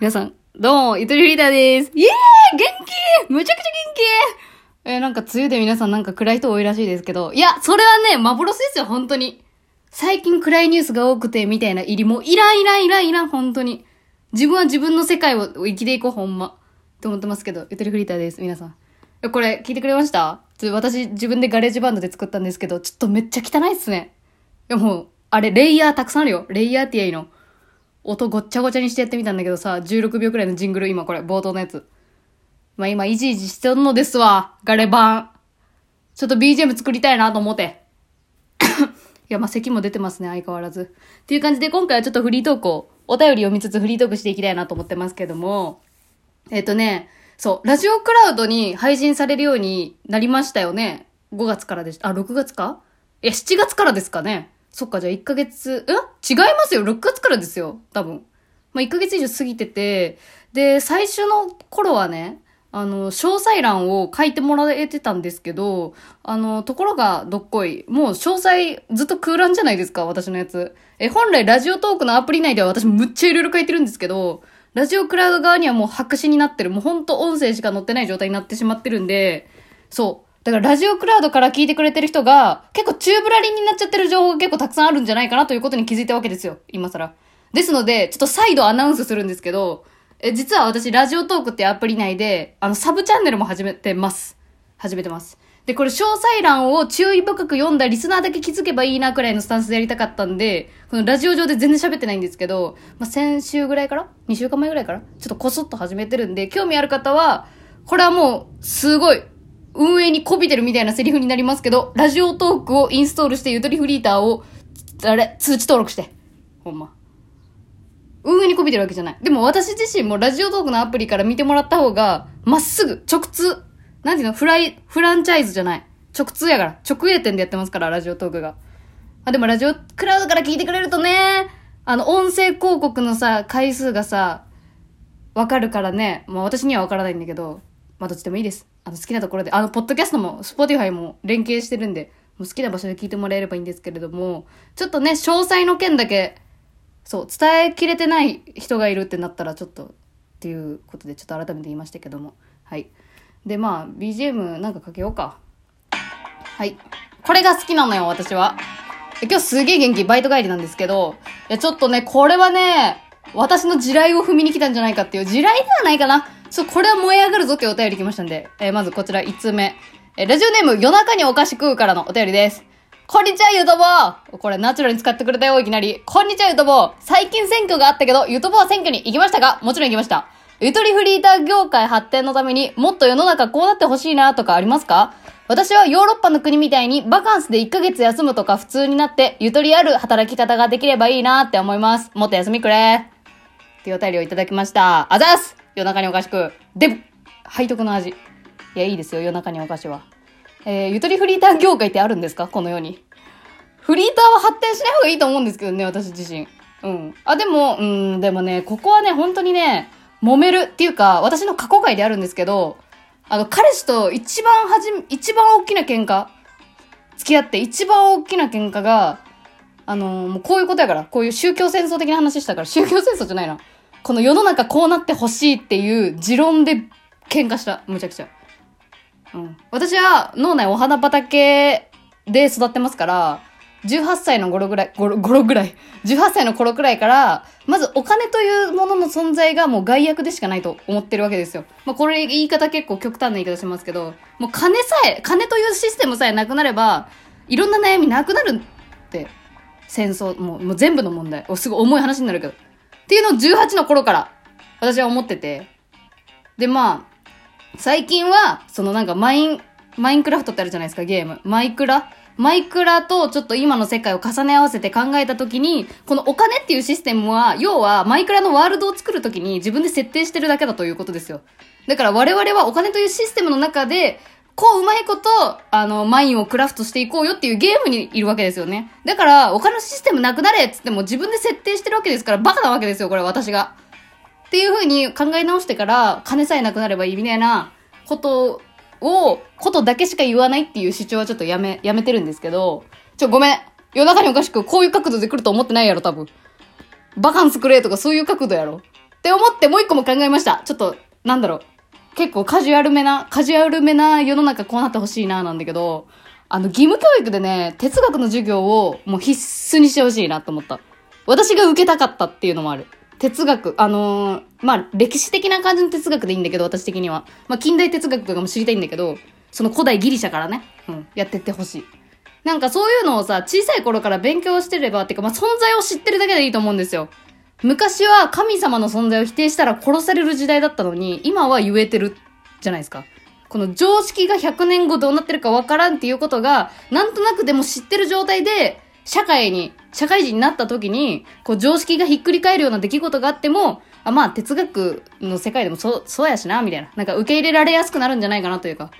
皆さん、どうも、ゆとりフリーターです。イエーイ元気むちゃくちゃ元気えーなんか梅雨で皆さんなんか暗い人多いらしいですけど、いや、それはね、幻ですよ、本当に。最近暗いニュースが多くて、みたいな入りも、いらんいらんいらんいらん、本当に。自分は自分の世界を生きていこう、ほんま。って思ってますけど、ゆとりフリーターです、皆さん。これ、聞いてくれました？ちょ私、自分でガレージバンドで作ったんですけど、ちょっとめっちゃ汚いっすね。いやもう、あれ、レイヤーたくさんあるよ。レイヤーってやいいの。音ごっちゃごちゃにしてやってみたんだけどさ、16秒くらいのジングル、今これ、冒頭のやつ。まあ今、いじいじしてるのですわ、ガレ版。ちょっと BGM 作りたいなと思って。いや、まあ咳も出てますね、相変わらず。っていう感じで、今回はちょっとフリートークを、お便り読みつつフリートークしていきたいなと思ってますけども、えっ、とね、そう、ラジオクラウドに配信されるようになりましたよね。5月からでした。あ、6月か？いや、7月からですかね。そっか、じゃあ1ヶ月、え？違いますよ !6 月からですよ多分。まあ、1ヶ月以上過ぎてて、で、最初の頃はね、あの、詳細欄を書いてもらえてたんですけど、あの、ところがどっこい。もう詳細ずっと空欄じゃないですか、私のやつ。え、本来ラジオトークのアプリ内では私むっちゃいろいろ書いてるんですけど、ラジオクラウド側にはもう白紙になってる。もうほんと音声しか載ってない状態になってしまってるんで、そう。だからラジオクラウドから聞いてくれてる人が、結構チューブラリンになっちゃってる情報が結構たくさんあるんじゃないかなということに気づいたわけですよ。今更。ですので、ちょっと再度アナウンスするんですけど、え、実は私、ラジオトークってアプリ内で、あの、サブチャンネルも始めてます。始めてます。で、これ、詳細欄を注意深く読んだリスナーだけ気づけばいいなくらいのスタンスでやりたかったんで、このラジオ上で全然喋ってないんですけど、まあ、先週ぐらいから ?2 週間前ぐらいから？ちょっとこそっと始めてるんで、興味ある方は、これはもう、すごい、運営にこびてるみたいなセリフになりますけど、ラジオトークをインストールして、ゆとりフリーターを、あれ、通知登録して。ほんま。びてるわけじゃない。でも私自身もラジオトークのアプリから見てもらった方が、まっすぐ、直通。なんていうの？フライ、フランチャイズじゃない。直通やから。直営店でやってますから、ラジオトークが。あ、でもラジオクラウドから聞いてくれるとね、あの、音声広告のさ、回数がさ、わかるからね。まあ私にはわからないんだけど、まあどっちでもいいです。あの好きなところで、あの、ポッドキャストも、スポティファイも連携してるんで、もう好きな場所で聞いてもらえればいいんですけれども、ちょっとね、詳細の件だけ、そう、伝えきれてない人がいるってなったら、ちょっと、っていうことで、ちょっと改めて言いましたけども。はい。で、まあ、BGM なんかかけようか。はい。これが好きなのよ、私は。今日すげえ元気、バイト帰りなんですけど、いや、ちょっとね、これはね、私の地雷を踏みに来たんじゃないかっていう、地雷ではないかな。そう、これは燃え上がるぞっていうお便り来ましたんで、えーまずこちら1通目。えーラジオネーム、夜中にお菓子食うからのお便りです。こんにちは、ゆとぼーこれナチュラルに使ってくれたよ、いきなり。こんにちは、ゆとぼー最近選挙があったけど、ゆとぼーは選挙に行きましたかもちろん行きました。ゆとりフリーター業界発展のためにもっと世の中こうなってほしいなとかありますか？私はヨーロッパの国みたいにバカンスで1ヶ月休むとか普通になってゆとりある働き方ができればいいなって思います。もっと休みくれ。っていうお便りをいただきました。あざーす夜中にお菓子食う。で、背徳の味。いや、いいですよ、夜中にお菓子は。えー、ゆとりフリーター業界ってあるんですか？この世に。フリーターは発展しない方がいいと思うんですけどね、私自身。うん。あ、でも、うん、でもね、ここはね、本当にね、揉めるっていうか、私の過去回であるんですけど、あの、彼氏と一番はじめ、一番大きな喧嘩、付き合って一番大きな喧嘩が、あのーもうこういうことやから、こういう宗教戦争的な話したから、宗教戦争じゃないな。この世の中こうなってほしいっていう持論で喧嘩した。むちゃくちゃ。うん。私は脳内お花畑で育ってますから、18歳の頃ぐらい、頃頃ぐらい、18歳の頃くらいから、まずお金というものの存在がもう害悪でしかないと思ってるわけですよ。まあこれ言い方結構極端な言い方しますけど、もう金さえ、金というシステムさえなくなれば、いろんな悩みなくなるって、戦争、もうもう全部の問題。すごい重い話になるけど。っていうのを18の頃から、私は思ってて。で、まあ、最近は、そのなんかマイン、マインクラフトってあるじゃないですか、ゲーム。マイクラ？マイクラとちょっと今の世界を重ね合わせて考えたときに、このお金っていうシステムは、要はマイクラのワールドを作るときに自分で設定してるだけだということですよ。だから我々はお金というシステムの中で、こううまいこと、あの、マインをクラフトしていこうよっていうゲームにいるわけですよね。だから、お金のシステムなくなれっつっても自分で設定してるわけですから、バカなわけですよ、これ私が。っていう風に考え直してから、金さえなくなればいいみたいなことを、ことだけしか言わないっていう主張はちょっとやめ、やめてるんですけど、ちょ、ごめん。夜中におかしく、こういう角度で来ると思ってないやろ、多分。バカンスくれとかそういう角度やろ。って思ってもう一個も考えました。ちょっと、なんだろう。結構カジュアルめな、カジュアルめな世の中こうなってほしいな、なんだけど、あの、義務教育でね、哲学の授業をもう必須にしてほしいなと思った。私が受けたかったっていうのもある。哲学、あのーまあ、歴史的な感じの哲学でいいんだけど、私的には。まあ、近代哲学とかも知りたいんだけど、その古代ギリシャからね、うん、やってってほしい。なんかそういうのをさ、小さい頃から勉強してれば、ってか、まあ、存在を知ってるだけでいいと思うんですよ。昔は神様の存在を否定したら殺される時代だったのに、今は言えてるじゃないですか。この常識が100年後どうなってるかわからんっていうことが、なんとなくでも知ってる状態で、社会に、社会人になった時に、こう常識がひっくり返るような出来事があっても、あ、まあ哲学の世界でもそう、そうやしな、みたいな。なんか受け入れられやすくなるんじゃないかなというか。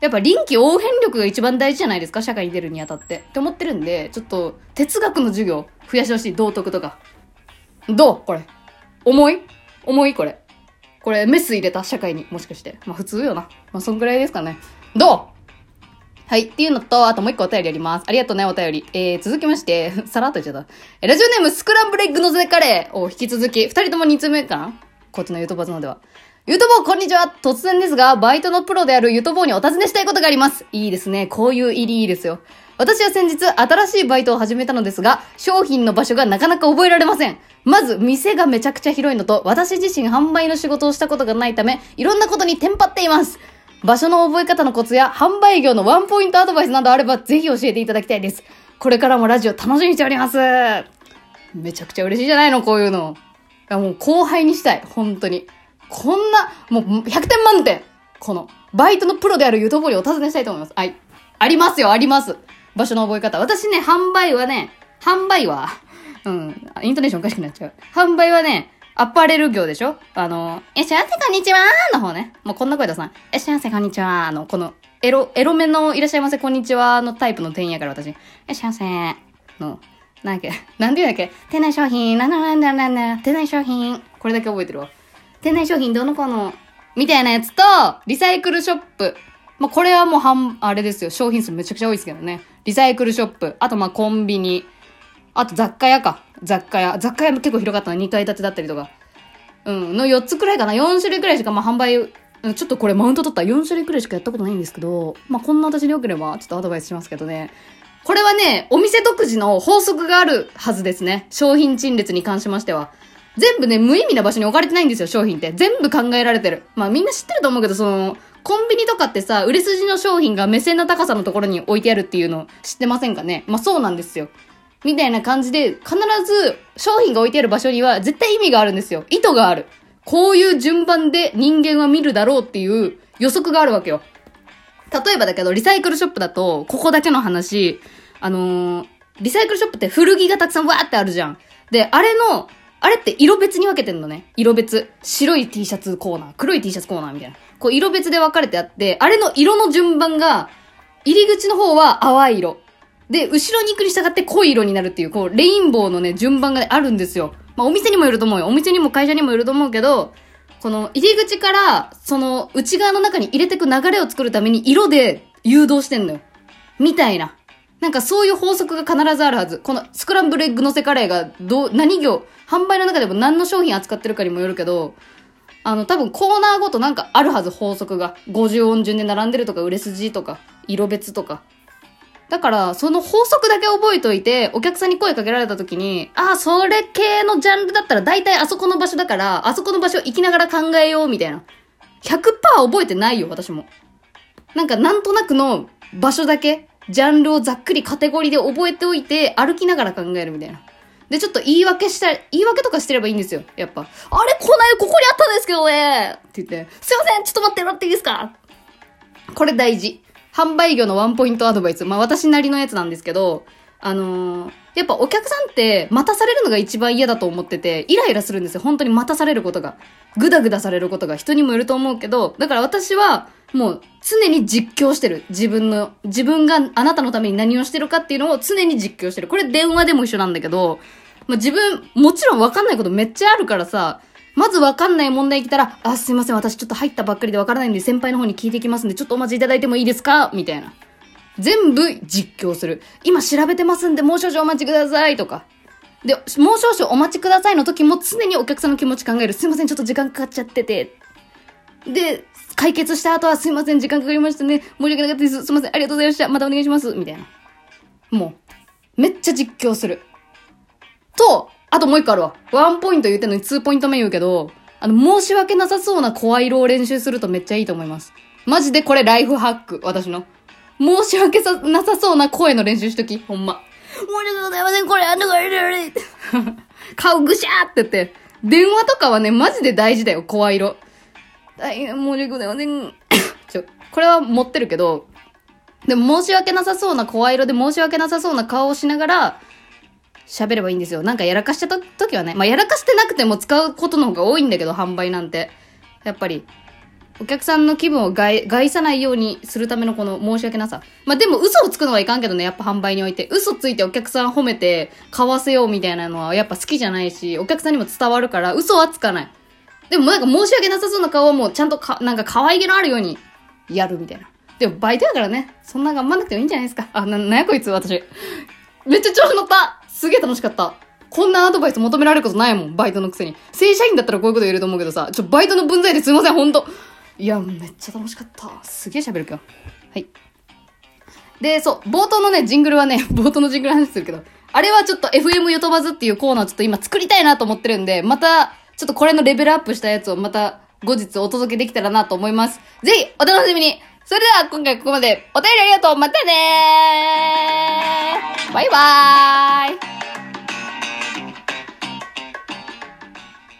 やっぱ臨機応変力が一番大事じゃないですか社会に出るにあたって。って思ってるんで、ちょっと哲学の授業増やしてほしい。道徳とか。どう？これ。重い？重いこれ。これメス入れた？社会に？もしかして。まあ普通よな。まあそんぐらいですかね。どう？はい。っていうのと、あともう一個お便りあります。ありがとうね、お便り。えー、続きまして、さらっと言っちゃった。ラジオネーム、スクランブルエッグのぜカレーを引き続き、二人とも二通目かな？こっちのゆとばつのでは。ゆとぼう、こんにちは。突然ですが、バイトのプロであるゆとぼうにお尋ねしたいことがあります。いいですね。こういう入りいいですよ。私は先日、新しいバイトを始めたのですが、商品の場所がなかなか覚えられません。まず、店がめちゃくちゃ広いのと、私自身販売の仕事をしたことがないため、いろんなことにテンパっています。場所の覚え方のコツや販売業のワンポイントアドバイスなどあればぜひ教えていただきたいです。これからもラジオ楽しみにしております。めちゃくちゃ嬉しいじゃないの、こういうの。いやもう後輩にしたい。本当に。こんな、もう100点満点。この、バイトのプロであるゆとぼりをお尋ねしたいと思います。はい。ありますよ、あります。場所の覚え方。私ね、販売はね、販売は、うん、イントネーションおかしくなっちゃう。販売はね、アパレル業でしょ？あの、いらっしゃいませ、こんにちはの方ね。もうこんな声出さない。いらっしゃいませ、こんにちはあの、この、エロ、エロめのいらっしゃいませ、こんにちはのタイプの店員やから私。いらっしゃいませの、なんだっけ、なんて言うんだっけ、店内商品、なんだなんだなんだ、店内商品。これだけ覚えてるわ。店内商品どの子の、みたいなやつと、リサイクルショップ。まあ、これはもう半、あれですよ。商品数めちゃくちゃ多いですけどね。リサイクルショップ。あとまコンビニ。あと雑貨屋か。雑貨屋。雑貨屋も結構広かったの。2階建てだったりとか。うん。の4つくらいかな。4種類くらいしかまあ販売、ちょっとこれマウント取った。4種類くらいしかやったことないんですけど、まあこんな私でよければちょっとアドバイスしますけどね。これはね、お店独自の法則があるはずですね。商品陳列に関しましては。全部ね、無意味な場所に置かれてないんですよ、商品って。全部考えられてる。まあみんな知ってると思うけど、その、コンビニとかってさ、売れ筋の商品が目線の高さのところに置いてあるっていうの知ってませんかねまあそうなんですよ。みたいな感じで、必ず商品が置いてある場所には絶対意味があるんですよ。意図がある。こういう順番で人間は見るだろうっていう予測があるわけよ。例えばだけど、リサイクルショップだと、ここだけの話、あのーリサイクルショップって古着がたくさんわーってあるじゃん。で、あれの、あれって色別に分けてんのね。色別。白い T シャツコーナー、黒い T シャツコーナーみたいな。こう色別で分かれてあって、あれの色の順番が、入り口の方は淡い色。で、後ろに行くに従って濃い色になるっていう、こう、レインボーのね、順番が、ね、あるんですよ。まあ、お店にもよると思うよ。お店にも会社にもよると思うけど、この、入り口から、その、内側の中に入れてく流れを作るために、色で誘導してんのよ。みたいな。なんかそういう法則が必ずあるはず。このスクランブルエッグのせカレーが、ど、何業、販売の中でも何の商品扱ってるかにもよるけど、あの、多分コーナーごとなんかあるはず、法則が。50音順で並んでるとか、売れ筋とか、色別とか。だから、その法則だけ覚えといて、お客さんに声かけられた時に、ああ、それ系のジャンルだったら大体あそこの場所だから、あそこの場所行きながら考えよう、みたいな。100%覚えてないよ、私も。なんか、なんとなくの場所だけ、ジャンルをざっくりカテゴリーで覚えておいて、歩きながら考えるみたいな。で、ちょっと言い訳した、言い訳とかしてればいいんですよ。やっぱ。あれ、こないここにあったんですけどねって言って、すいません、ちょっと待ってもらっていいですか？これ大事。販売業のワンポイントアドバイス。まあ私なりのやつなんですけど、あのーやっぱお客さんって待たされるのが一番嫌だと思ってて、イライラするんですよ。本当に待たされることが。ぐだぐだされることが人にもよると思うけど、だから私はもう常に実況してる。自分の、自分があなたのために何をしてるかっていうのを常に実況してる。これ電話でも一緒なんだけど、まあ、自分、もちろんわかんないことめっちゃあるからさ、まずわかんない問題来たら、あ、すいません、私ちょっと入ったばっかりでわからないんで、先輩の方に聞いてきますんで、ちょっとお待ちいただいてもいいですか？みたいな。全部実況する。今調べてますんで、もう少々お待ちくださいとか。で、もう少々お待ちくださいの時も常にお客さんの気持ち考える。すいません、ちょっと時間かかっちゃってて。で、解決した後はすいません、時間かかりましたね。申し訳なかったです。すいません、ありがとうございました。またお願いします。みたいな。もう、めっちゃ実況する。と、あともう一個あるわ。ワンポイント言ってんのにツーポイント目言うけど、あの、申し訳なさそうな声色を練習するとめっちゃいいと思います。マジでこれライフハック、私の。申し訳さなさそうな声の練習しとき、ほんま。申し訳ございません、これ、あの、これ、これ、顔ぐしゃーってって。電話とかはね、マジで大事だよ、声色。大変申し訳ございません。ちょ、これは持ってるけど、でも申し訳なさそうな声色で申し訳なさそうな顔をしながら、喋ればいいんですよ。なんかやらかした時はね。まあ、やらかしてなくても使うことの方が多いんだけど、販売なんて。やっぱり、お客さんの気分を害害さないようにするためのこの申し訳なさ。まあ、でも嘘をつくのはいかんけどね、やっぱ販売において。嘘ついてお客さん褒めて買わせようみたいなのはやっぱ好きじゃないし、お客さんにも伝わるから嘘はつかない。でもなんか申し訳なさそうな顔はもうちゃんとか、なんか可愛げのあるようにやるみたいな。でもバイトやからね、そんな頑張んなくてもいいんじゃないですか。あ、な、なんやこいつ私。めっちゃ調乗ったすげえ楽しかった。こんなアドバイス求められることないもん、バイトのくせに。正社員だったらこういうこと言えると思うけどさ、ちょ、バイトの分際ですいません、ほんと。いや、めっちゃ楽しかった。すげえ喋る今日。はい。で、そう、冒頭のね、ジングルはね、冒頭のジングル話するけど、あれはちょっと FM ゆとばずっていうコーナーちょっと今作りたいなと思ってるんで、また、ちょっとこれのレベルアップしたやつをまた後日お届けできたらなと思います。ぜひ、お楽しみにそれでは今回ここまでお便りありがとうまたねーバイバーイ